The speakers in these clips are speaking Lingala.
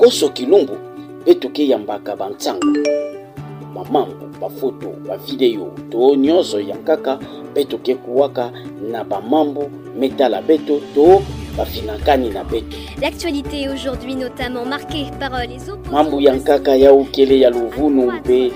nkoso kilumbu mpe tokeyambaka bansango bamambo bafoto bavideo to nyonso ya nkaka mpe tokekuwaka na bamambo metala beto to bafinakani na beto L'actualité aujourd'hui notamment marquée par euh, les mambo ya nkaka ya okele ya luvunu mpe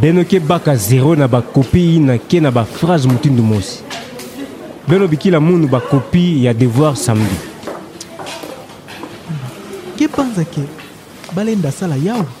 beno ke baka zero na bakopi na ke na baphrase motindo mosi beno bikila munu bakopi ya devoir samedi kepanza ke balenda sala yawa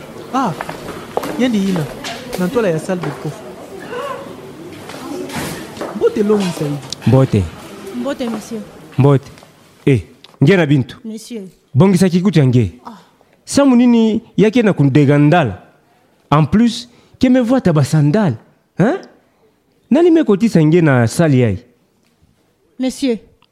Ah, ye liyina na ntola ya salle de prof mbote longo saidi mbote mbote monsieur mbote e eh, nge na bintu monsieur bongisa kikutu ya nge ah. samu nini yake na kundega ndala en plus ke me voit ta basandale hein nani mekotisa nge na sale yaye monsieur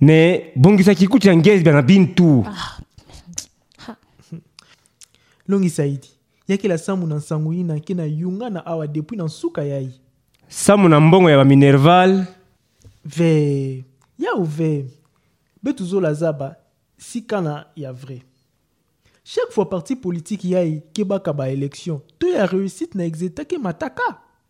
Mais bongisa kikuti ya ngezi bana bintu. Longi Saidi, yakela Samu na nsango ina ke na yunga na awa depuis na nsuka ya ye. Samu na mbongo ya ba minerval. Ve, ya ou ve, betu zola zaba, sika na ya vrai. Chaque fois parti politique ya ye ke baka ba election to ya reussite na exeta ke mataka.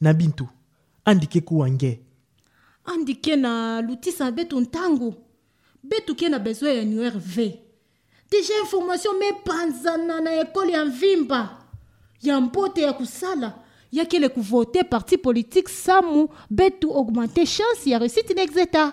Na bintu, andi ke kuwa nge. Andi ke na lutisa betu ntango. Betu ke na besoin ya nuer ve. Deja information me panzana na ekole ya nvimba. Ya mbote ya kusala. Ya kele ku vote parti politique samu betu augmenter chance ya reussite na exeta.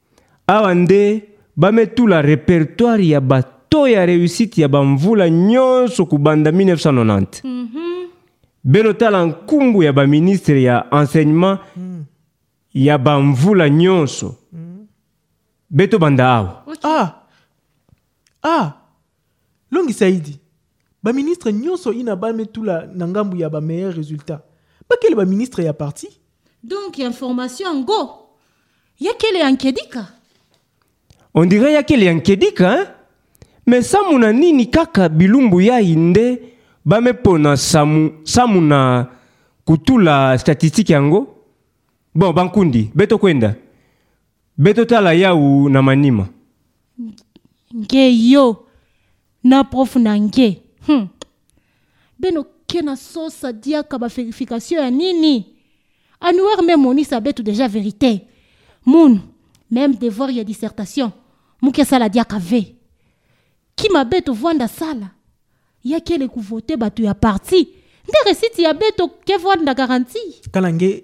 Awa nde bametula repertoire ya ba taux ya reussite ya bamvula nyonso kobanda 1990 mm -hmm. belo tala nkumbu ya baministre ya enseignement mm. ya bamvula nyonso mm. betobanda awa okay. ah. ah. Longi Saidi, ba ministre nionso ina ba metula na ngambu ya ba meilleurs resultats. Ba kele ba ministre ya parti. Donc information yango ya kele ya Nkedika. On dirait ya kele ya Nkedika hein? Mais samu na nini kaka bilumbu ya inde ba mepona samu samu na kutula statistique yango. Bon bankundi beto kwenda. Betotala yawu na manima. Nge yo na prof na nge. Hmm. Beno ke na sosa diaka ba verification ya nini? Anuar me monisa betu deja verite. Moon, même devoir ya dissertation. Muke sala diaka ve. Kima betu vwanda sala. Ya kele kuvote batu ya parti. Nde resiti ya beto ke vwanda garantie. Kala nge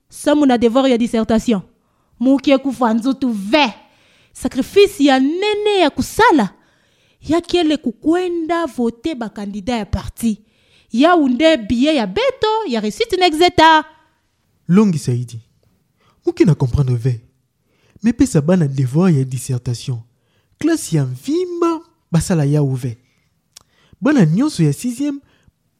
Somo na devoir ya dissertation. Mukie kufa nzutu ve. Sacrifice ya nene ya kusala. Ya kele kukwenda vote ba candidat ya parti. Ya unde billet ya beto ya recite na exeta. Longi saidi. Mukie na comprendre ve. Me pesa bana devoir ya dissertation. Classe ya vimba basala ya uve. Bana nionso ya sixième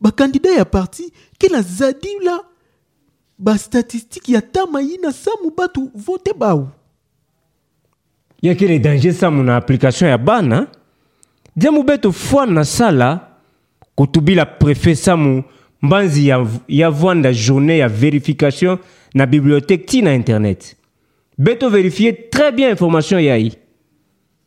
bakandida ya parti ke na zadila bastatistike ya tama ye na samu bato vote bawu yeke le danger samu na application ya bana diamu beto fwa na sala kotubila prefet samu mbanzi ya, ya vwanda journée ya verification na bibliothèque ti na internet beto verifie très bien information ya ye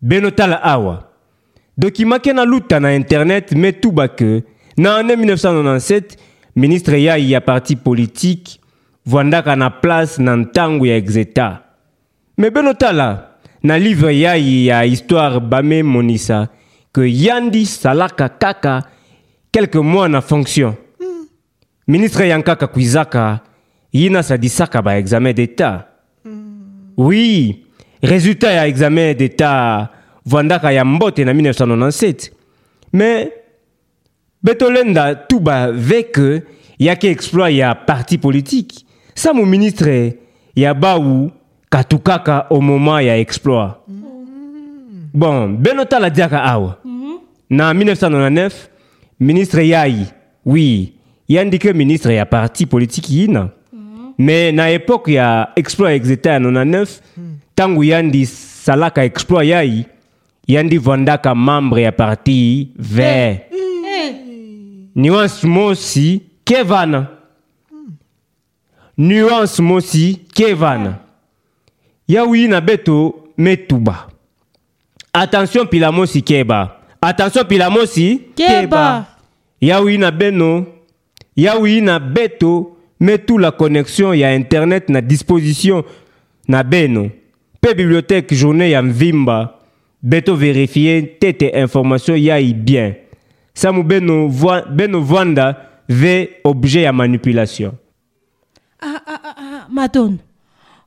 Beno tala awa. Dokima ke naluta na internet metuba ke na annee 1997 ministre yayi ya parti politique vwandaka na place na ntango ya exetat. Me beno tala na livre yayi ya histoire bame monisa ke yandi salaka kaka quelques mois na fonction. Ministre Yankaka Kwizaka, yina sadisaka ba examen d'etat. Oui, resultat ya examen d'etat vandaka ya mbote na 1997. Mais betolenda tout ba veke yaki exploit ya parti politique. Sa mu ministre ya bawu katukaka au moment ya exploit. Bon, beno tala diaka awa. Na 1999, ministre yayi Oui, ya ndike ministre ya parti politique yina. Mais na époque ya exploit exeta ya 99, tango yandi salaka exploit yayi, yandi vandaka membre ya parti vert. Nuance mosi kevana. Nuance mosi Kevana. Ya wi na beto metuba. Attention pila mosi keba. Attention pila mosi Keba. Ya wi na beno. Ya wi na beto metu la connexion ya internet na disposition na beno. Pe bibliothèque journée ya mvimba. Beto verifier tete information yai bien. Samu beno, voix, beno vanda ve objet ya manipulation. Ah, ah, ah, ah, madon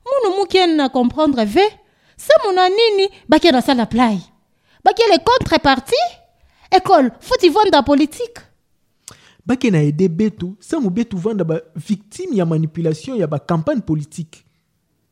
munu muke na comprendre ve samu na nini bake na sala play bake le contrepartie ekole futi vanda politique bake na aide betu samu betu vanda ba victime ya manipulation ya ba campagne politique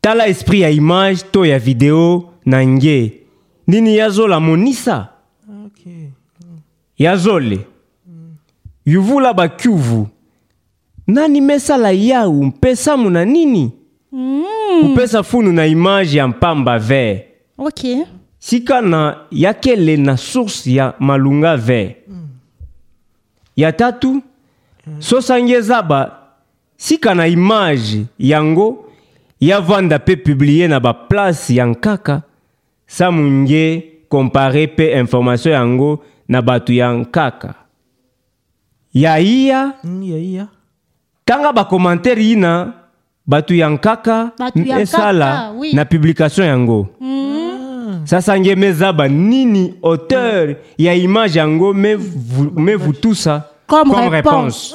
Tala esprit ya image to ya video na nge. Nini ya zola monisa? Okay. Ya zole. Yuvula ba kyuvu. Nani mesala yau mpesa muna nini? Mm. Upesa funu na image ya mpamba ve. Okay. Sika na yakele na source ya malunga ve. Ya tatu. Sosange zaba Sika na image yango ya vanda pe publie na ba place ya nkaka sa munge compare pe information yango na batu ya nkaka ya iya tanga ba commentaire ina batu ya nkaka mesala na publication yango sasa nge meza ba nini auteur ya image yango me vutusa comme reponse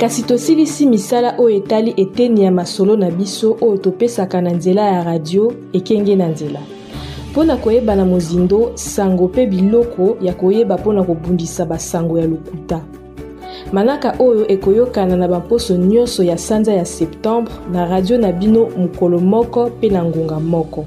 Kasi tosilisi misala oyo etali eteni ya masolo na biso oyo topesaka na nzela ya radio ekenge na nzela. Mpo na koyeba na mozindo sango mpe biloko ya koyeba mpo na kobundisa basango ya lokuta. Manaka oyo ekoyokana na bamposo nyonso ya sanza ya septembre na radio na bino mokolo moko mpe na ngonga moko.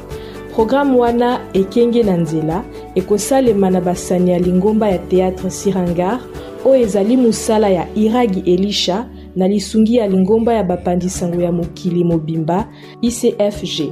Programme wana ekenge na nzela ekosalema na basani ya lingomba ya théâtre Sirangar oyo ezali mosala ya Iragi Elisha na lisungi ya lingomba ya bapanzi sango ya mokili mobimba ICFG.